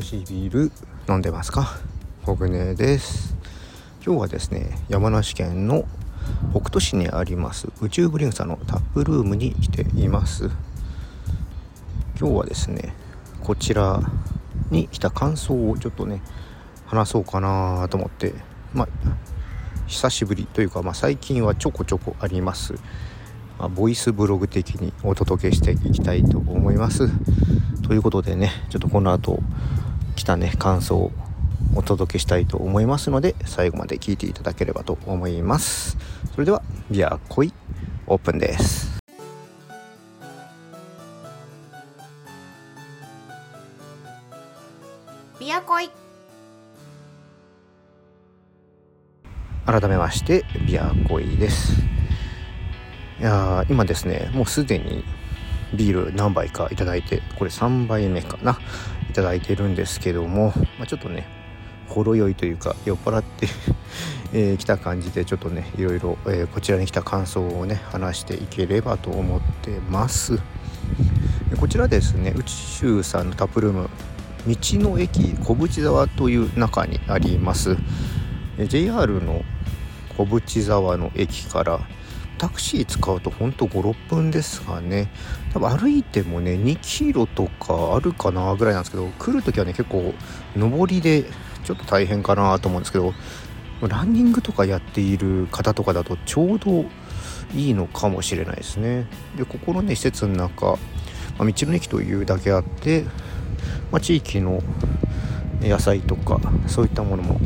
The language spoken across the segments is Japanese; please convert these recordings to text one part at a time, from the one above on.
美味しいビール飲んでますか？コグです。今日はですね山梨県の北杜市にあります宇宙ブリングさんのタップルームに来ています。今日はですねこちらに来た感想をちょっとね話そうかなと思ってまあ久しぶりというか、まあ、最近はちょこちょこあります、まあ、ボイスブログ的にお届けしていきたいと思います。ということでねちょっとこの後来たね。感想をお届けしたいと思いますので最後まで聞いていただければと思います。それではビアコイオープンです。ビアコイ。改めましてビアコイです。いや今ですねもうすでにビール何杯かいただいてこれ3杯目かないただいてるんですけども、まあ、ちょっとねほろ酔いというか酔っ払って えー、来た感じでちょっとねいろいろ、えー、こちらに来た感想をね話していければと思ってます。こちらですね宇宙さんのタップルーム道の駅小淵沢という中にあります。JR の小淵沢の駅からタクシー使うとほんと56分ですかね。多分歩いてもね2キロとかあるかなぐらいなんですけど来る時はね結構上りでちょっと大変かなと思うんですけどランニングとかやっている方とかだとちょうどいいのかもしれないですね。でここのね施設の中、まあ、道の駅というだけあって、まあ、地域の野菜とかそういったものも、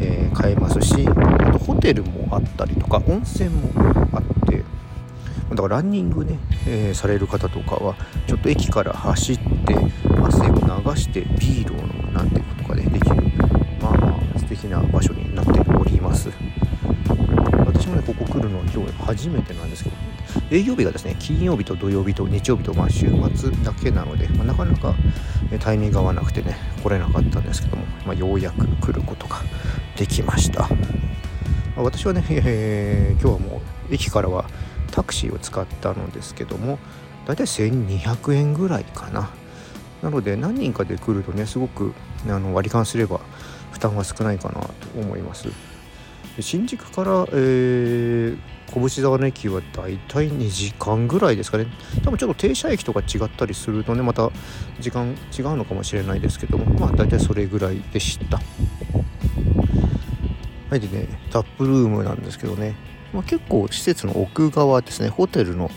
えー、買えますしあとホテルもあったりとか温泉もあっだからランニングね、えー、される方とかはちょっと駅から走って汗を流してビールを飲むなんてことがねできるまあまあ素敵な場所になっております。私もねここ来るのは今日初めてなんですけど営業日がですね金曜日と土曜日と日曜日と、まあ、週末だけなので、まあ、なかなかタイミング合わなくてね来れなかったんですけども、まあ、ようやく来ることができました、まあ、私はね、えー、今日はもう駅からはタクシーを使ったのですけどもだいたい1200円ぐらいかな。なので何人かで来るとねすごくあの割り勘すれば負担は少ないかなと思います。新宿から、えー、小淵沢の駅はだいたい2時間ぐらいですかね。多分ちょっと停車駅とか違ったりするとねまた時間違うのかもしれないですけどもまあ大体それぐらいでした。はいでねタップルームなんですけどね、まあ、結構施設の奥側ですねホテルの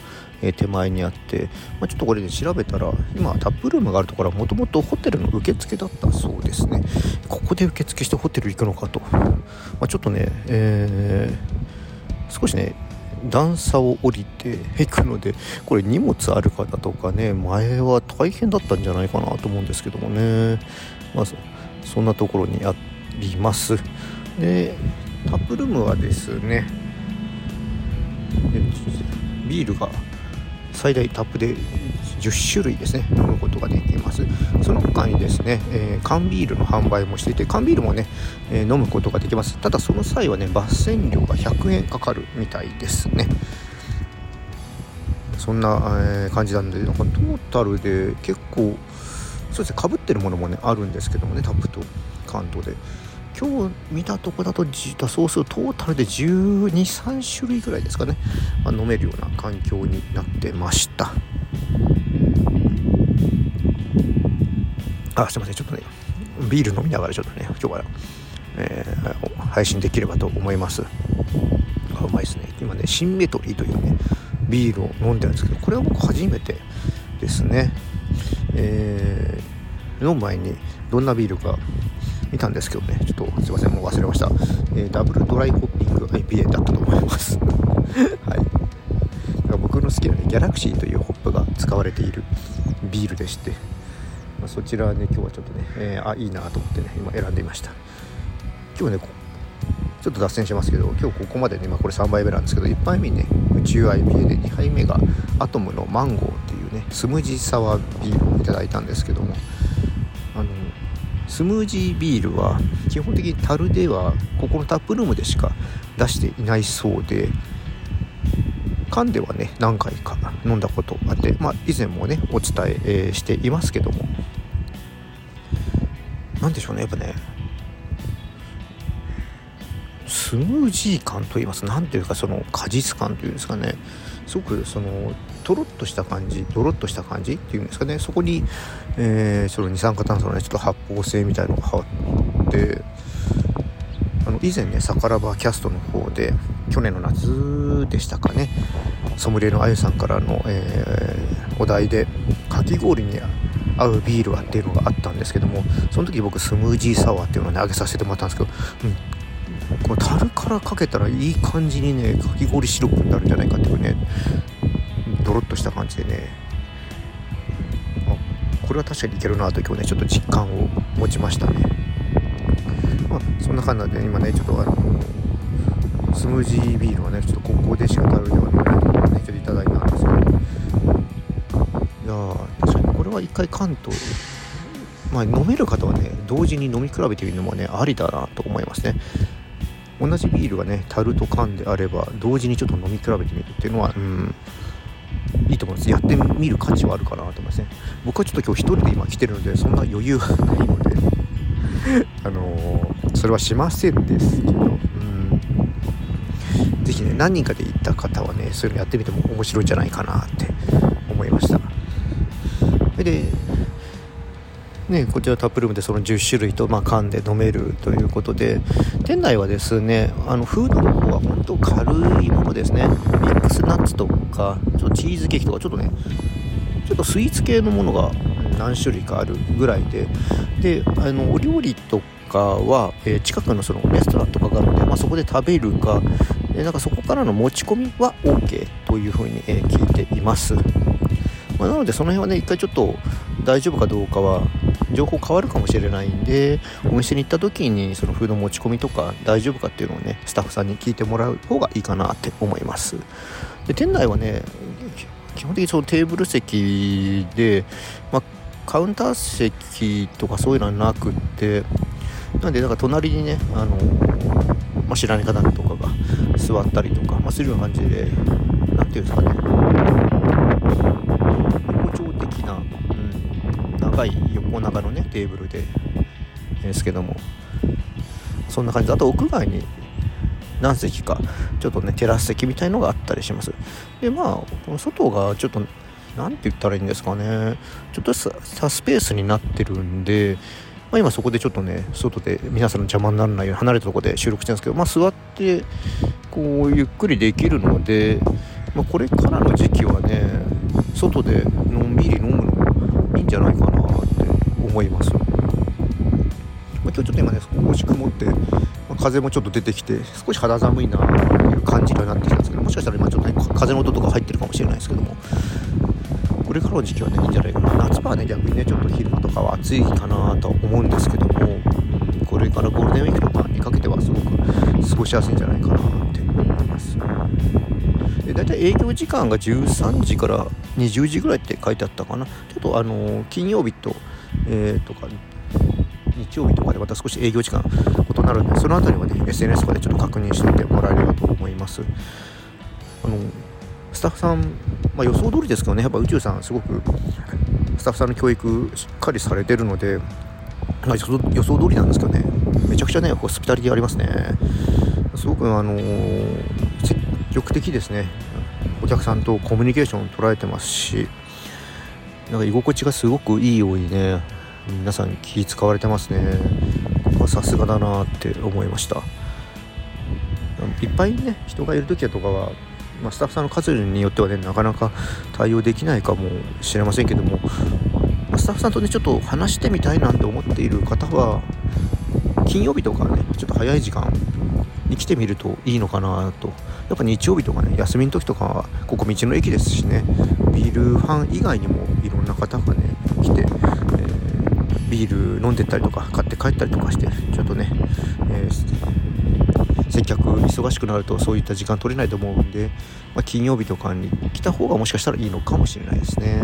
手前にあって、まあ、ちょっとこれで調べたら今タップルームがあるところはもともとホテルの受付だったそうですね。ここで受付してホテル行くのかと、まあ、ちょっとね、えー、少しね段差を降りていくのでこれ荷物ある方とかね前は大変だったんじゃないかなと思うんですけどもね。まずそんなところにあります。でタップルームはですねビールが最大タップで10種類ですね。飲むことができます。その他にですね、えー、缶ビールの販売もしていて缶ビールもね、えー、飲むことができます。ただその際はね抜栓料が100円かかるみたいですね。そんな、えー、感じなんでなんかトータルで結構そうですねかぶってるものもねあるんですけどもねタップと缶とで。今日見たとこだとそうするとトータルで123種類ぐらいですかね、まあ、飲めるような環境になってました。あすいませんちょっとねビール飲みながらちょっとね今日は、えー、配信できればと思います。あうまいですね。今ねシンメトリーというねビールを飲んでるんですけどこれは僕初めてですね。えー、飲む前にどんなビールか見たんですけどね。ちょっとすいません。もう忘れました、えー、ダブルドライホッピング IPA だったと思います。はい。僕の好きなねギャラクシーというホップが使われているビールでして、まあ、そちらね今日はちょっとね、えー、あいいなと思ってね今選んでいました。今日ねちょっと脱線しますけど今日ここまでね、まあ、これ3杯目なんですけど1杯目にね宇宙 IPA で2杯目がアトムのマンゴーっていうねスムージーサワービールをいただいたんですけどもスムージービールは基本的に樽ではここのタップルームでしか出していないそうで缶ではね何回か飲んだことあって、まあ、以前もねお伝えしていますけども。何でしょうねやっぱね。スムージー感といいます。何ていうかその果実感というんですかね。すごくそのとろっとした感じドロッとした感じっていうんですかね。そこに、えー、その二酸化炭素のねちょっと発泡性みたいのが入ってあの以前ねサカラバキャストの方で去年の夏でしたかね。ソムリエのあゆさんからの、えー、お題でかき氷に合うビールはっていうのがあったんですけどもその時僕スムージーサワーっていうのをねあげさせてもらったんですけど、うん、この樽からかけたらいい感じにねかき氷シロップになるんじゃないかっていうねドロッとした感じでね。これは確かにいけるなと今日ねちょっと実感を持ちましたね。まあそんな感じで今ねちょっとあのスムージービールはねちょっとここでしか食べてはないとねちょっといただいたんですけど。いや確かにこれは一回関東まあ飲める方はね同時に飲み比べてみるのもねありだなと思いますね。同じビールがね樽と缶であれば同時にちょっと飲み比べてみるっていうのはうん。いいと思いますやってみる価値はあるかなと思いますね。僕はちょっと今日一人で今来てるのでそんな余裕がないので。あのー、それはしませんですけど。うん。是非ね何人かで行った方はねそういうのやってみても面白いんじゃないかなって思いました。でね、こちらタップルームでその10種類と、まあ、缶で飲めるということで店内はですねあのフードの方は本当軽いものですね。ミックスナッツとかちょっとチーズケーキとかちょっとねちょっとスイーツ系のものが何種類かあるぐらいで。であのお料理とかは、えー、近くのそのレストランとかがあるので、まあ、そこで食べるかでなんかそこからの持ち込みは OK というふうに、えー、聞いています、まあ、なのでその辺はね一回ちょっと大丈夫かどうかは情報変わるかもしれないんでお店に行った時にそのフード持ち込みとか大丈夫かっていうのをねスタッフさんに聞いてもらう方がいいかなって思います。で店内はね基本的にそのテーブル席で、まあ、カウンター席とかそういうのはなくってなんでなんか隣にねあの、まあ、知らない方とかが座ったりとか、まあ、するような感じで何ていうんですかね、長い横長のねテーブルでですけども。そんな感じ。であと屋外に何席かちょっとねテラス席みたいのがあったりします。でまあこの外がちょっと何て言ったらいいんですかね。ちょっとしたスペースになってるんで、まあ、今そこでちょっとね外で皆さんの邪魔にならないように離れたとこで収録してるんですけど、まあ、座ってこうゆっくりできるので、まあ、これからの時期はね外でのんびり飲むのもいいんじゃないかな。思います。ま、今日ちょっと今ね少し曇ってま風もちょっと出てきて少し肌寒いなという感じにはなってきたんですけどもしかしたら今ちょっとね風の音とか入ってるかもしれないですけどもこれからの時期はねいいんじゃないかな。夏場はね逆にねちょっと昼間とかは暑いかなと思うんですけどもこれからゴールデンウィークとかにかけてはすごく過ごしやすいんじゃないかなって思います。で大体営業時間が13時から20時ぐらいって書いてあったかな。ちょっとあの金曜日とえー、とか日曜日とかでまた少し営業時間異なるんでその辺りはね SNS とかでちょっと確認しておいてもらえればと思います。あのスタッフさん、まあ、予想通りですけどねやっぱ宇宙さんすごくスタッフさんの教育しっかりされてるので、まあ、予想通りなんですけどねめちゃくちゃねホスピタリティありますね。すごくあのー、積極的ですね。お客さんとコミュニケーションを取られてますしなんか居心地がすごくいいようにね皆さん気使われてますね。ここはさすがだなって思いました。いっぱいね人がいる時とかは、まあ、スタッフさんの数によってはねなかなか対応できないかもしれませんけども、まあ、スタッフさんとねちょっと話してみたいなんて思っている方は金曜日とかねちょっと早い時間に来てみるといいのかなと。やっぱ日曜日とかね休みの時とかはここ道の駅ですしねビルファン以外にもいろんな方がね来て、ビール飲んでったりとか買って帰ったりとかしてちょっとね、えー、接客忙しくなるとそういった時間取れないと思うんで、まあ、金曜日とかに来た方がもしかしたらいいのかもしれないですね。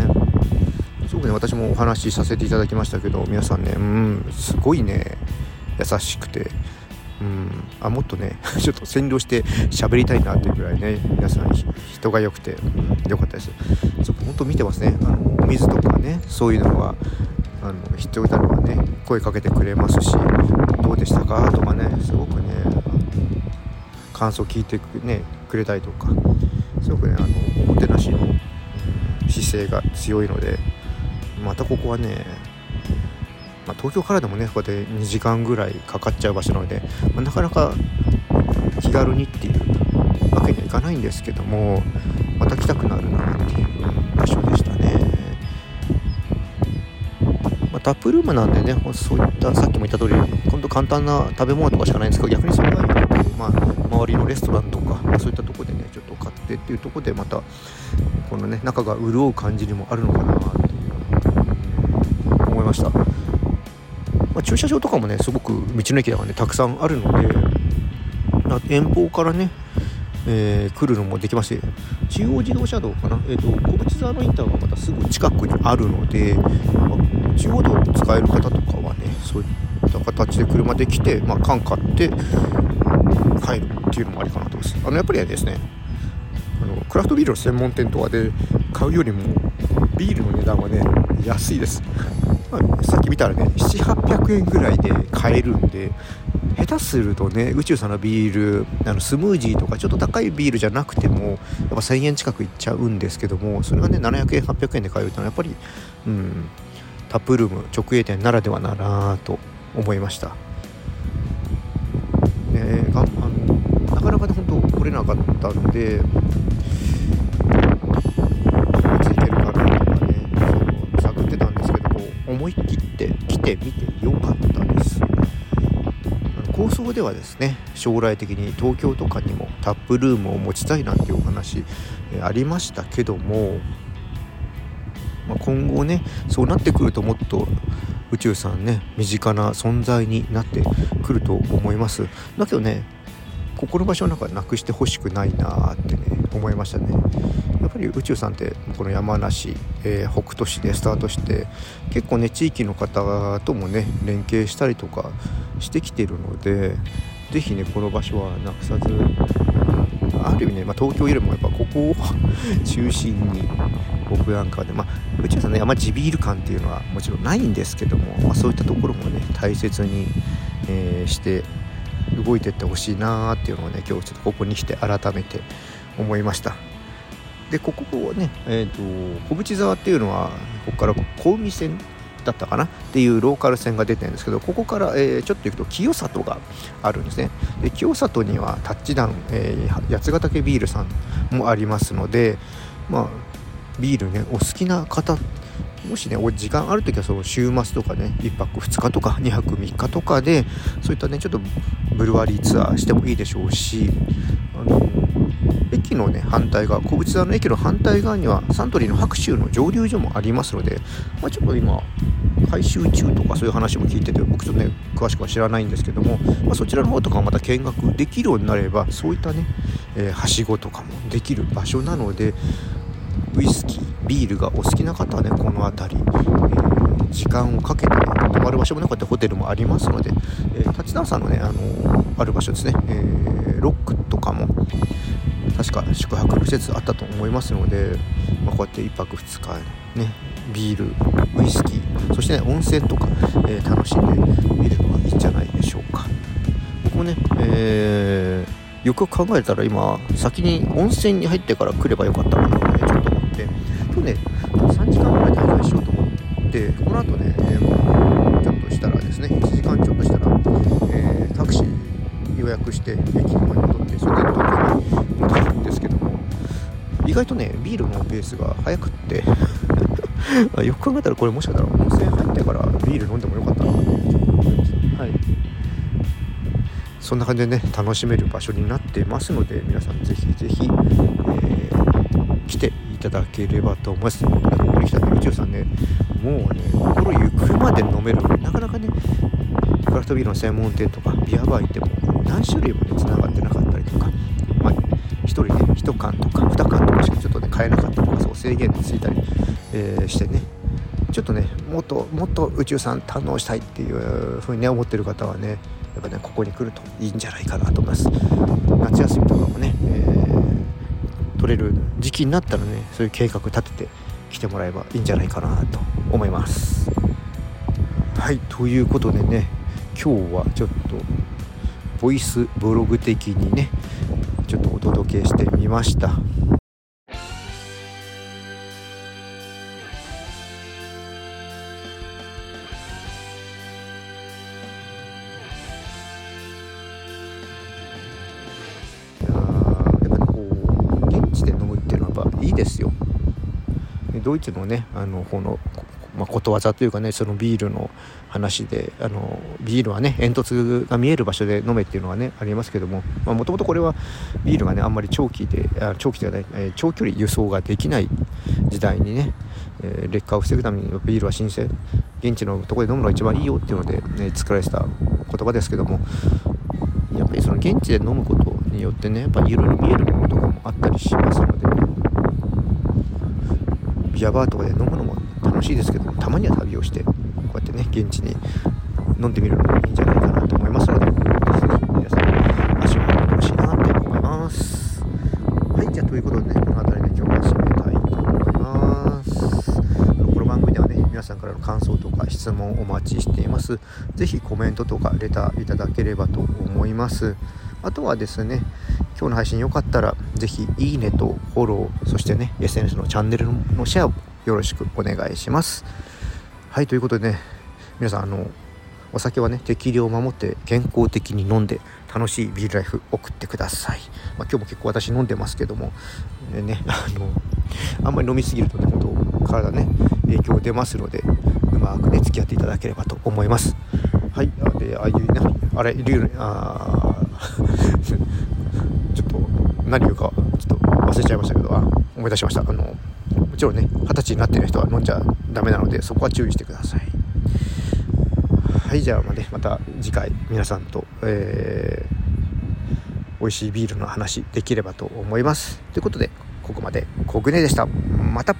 すごくね私もお話しさせていただきましたけど皆さんねうんすごいね優しくてうんあもっとね ちょっと占領して喋りたいなっていうぐらいね皆さん人が良くて、うん、良かったですちょっと本当見てますねあのお水とかねそういうのはあの必要であればね声かけてくれますしどうでしたか？とかねすごくね感想聞いてく,、ね、くれたりとかすごくねあのおもてなしの姿勢が強いのでまたここはね、まあ、東京からでもねこうやって2時間ぐらいかかっちゃう場所なので、まあ、なかなか気軽にっていうわけにはいかないんですけどもまた来たくなるなっていう場所でしたね。タップルームなんでねそういったさっきも言った通り今度簡単な食べ物とかしかないんですけど逆にそれがいいまあ、周りのレストランとか、ま、そういったとこでねちょっと買ってっていうとこでまたこのね中が潤う感じにもあるのかなっていう、うん、思いました、まあ、駐車場とかもねすごく道の駅がねたくさんあるので遠方からねえー、来るのもできまし中央自動車道かな、えーと、小淵沢のインターがまたすぐ近くにあるので、まあ、中央道を使える方とかはねそういった形で車で来て、まあ、缶買って帰るっていうのもありかなと思います。あのやっぱりですねあのクラフトビールの専門店とかで買うよりもビールの値段はね安いです、まあ、さっき見たらね7800円ぐらいで買えるんで下手するとね宇宙さんのビールあのスムージーとかちょっと高いビールじゃなくてもやっぱ1000円近くいっちゃうんですけどもそれがね700円800円で買えるというのはやっぱりうんタップルーム直営店ならではだなと思いました。ねがあのなかなかね本当来れなかったんでいつ行けるかなとかねそう探ってたんですけど思い切って来てみてよかった。構想ではですね将来的に東京とかにもタップルームを持ちたいなんていうお話ありましたけども、まあ、今後ねそうなってくるともっと宇宙さんね身近な存在になってくると思います。だけどねここの場所なんかなくしてほしくないなってね思いましたね。やっぱり宇宙さんってこの山梨、えー、北杜市でスタートして結構ね地域の方ともね連携したりとかしてきてるので是非ねこの場所はなくさずある意味ね、まあ、東京よりもやっぱここを 中心に僕なんかで、まあ、宇宙さんねあんま地ビール感っていうのはもちろんないんですけども、まあ、そういったところもね大切に、えー、して動いていってほしいなーっていうのをね今日ちょっとここに来て改めて思いました。でここをね、えーと、小淵沢っていうのはここから小海線だったかな？っていうローカル線が出てるんですけどここから、えー、ちょっと行くと清里があるんですね。で清里にはタッチダウン、えー、八ヶ岳ビールさんもありますのでまあビールねお好きな方もしね時間ある時はその週末とかね1泊2日とか2泊3日とかでそういったねちょっとブルワリーツアーしてもいいでしょうしあの駅のね反対側小淵沢の駅の反対側にはサントリーの白州の蒸留所もありますので、まあ、ちょっと今改修中とかそういう話も聞いてて僕ちょっとね詳しくは知らないんですけども、まあ、そちらの方とかまた見学できるようになればそういったね、えー、はしごとかもできる場所なのでウイスキービールがお好きな方はねこの辺り、えー、時間をかけて、ね、泊まる場所もなかったホテルもありますので、えー、立田さんのね、あのー、ある場所ですね、えー、ロックとかも確か宿泊施設あったと思いますので、まあ、こうやって1泊2日ねビールウイスキーそしてね温泉とか、えー、楽しんでみるのがいいんじゃないでしょうか。僕もね、えー、よく考えたら今先に温泉に入ってから来ればよかったかなってちょっと思って。今日ね3時間ぐらい滞在しようと思ってこの後ね、えー、ちょっとしたらですね1時間ちょっとしたら、え、タクシー予約して駅の前に戻ってそれで東京に戻るんですけども。意外とねビールのペースが速くって。よく考えたらこれもしかしたら温泉入ってからビール飲んでもよかったな。って思いますはい。そんな感じでね楽しめる場所になってますので皆さんぜひぜひ、えー、来ていただければと思います。ここに来たね宇宙さんねもうね心ゆくまで飲める。なかなかねクラフトビールの専門店とかビアバー行っても何種類もね繋がってな人ね1缶とか2缶とかしかちょっとね買えなかったとかそう制限ついたりえー、してね。ちょっとねもっともっと宇宙さん堪能したいっていうふうにね思ってる方はねやっぱねここに来るといいんじゃないかなと思います。夏休みとかもね、えー、取れる時期になったらねそういう計画立てて来てもらえばいいんじゃないかなと思います。はいということでね今日はちょっとボイスブログ的にね届けしてみました。いややっぱりこう現地で飲むっていうのはいいですよ。ドイツのねあのこの、まあ、ことわざというかねそのビールの話であのビールはね煙突が見える場所で飲めっていうのはねありますけどももともとこれはビールがねあんまり長期であ長期ではない、えー長距離輸送ができない時代にね、えー劣化を防ぐためにビールは新鮮現地のところで飲むのが一番いいよっていうので、ね、作られてた言葉ですけどもやっぱりその現地で飲むことによってねやっぱりいろいろ見えるものとかもあったりしますので、ビアバーとかで飲むのも楽しいですけどたまには旅をしてこうやってね現地に飲んでみるのもいいんじゃないかなと思いますのでぜひ皆さん足を運んでほしいなって思います。はいじゃあということでねこの辺りで今日は締めたいと思います。この番組ではね皆さんからの感想とか質問をお待ちしています。ぜひコメントとかレターいただければと思います。あとはですね今日の配信よかったらぜひいいねとフォローそしてね SNS のチャンネルのシェアをよろしくお願いします。はいということでね皆さんあのお酒はね適量を守って健康的に飲んで楽しいビールライフ送ってください、まあ、今日も結構私飲んでますけどもねね あのあんまり飲みすぎるとね本当体ね影響出ますのでうまくね付き合っていただければと思います。はいあでああいうねあれいるよねあ ちょっと何言うかちょっと忘れちゃいましたけどあ思い出しました。あのもちろんね二十歳になってる人は飲んじゃダメなのでそこは注意してください。はいじゃあま,、ね、また次回皆さんと、えー、美味しいビールの話できればと思います。ということでここまでコグネでした。また。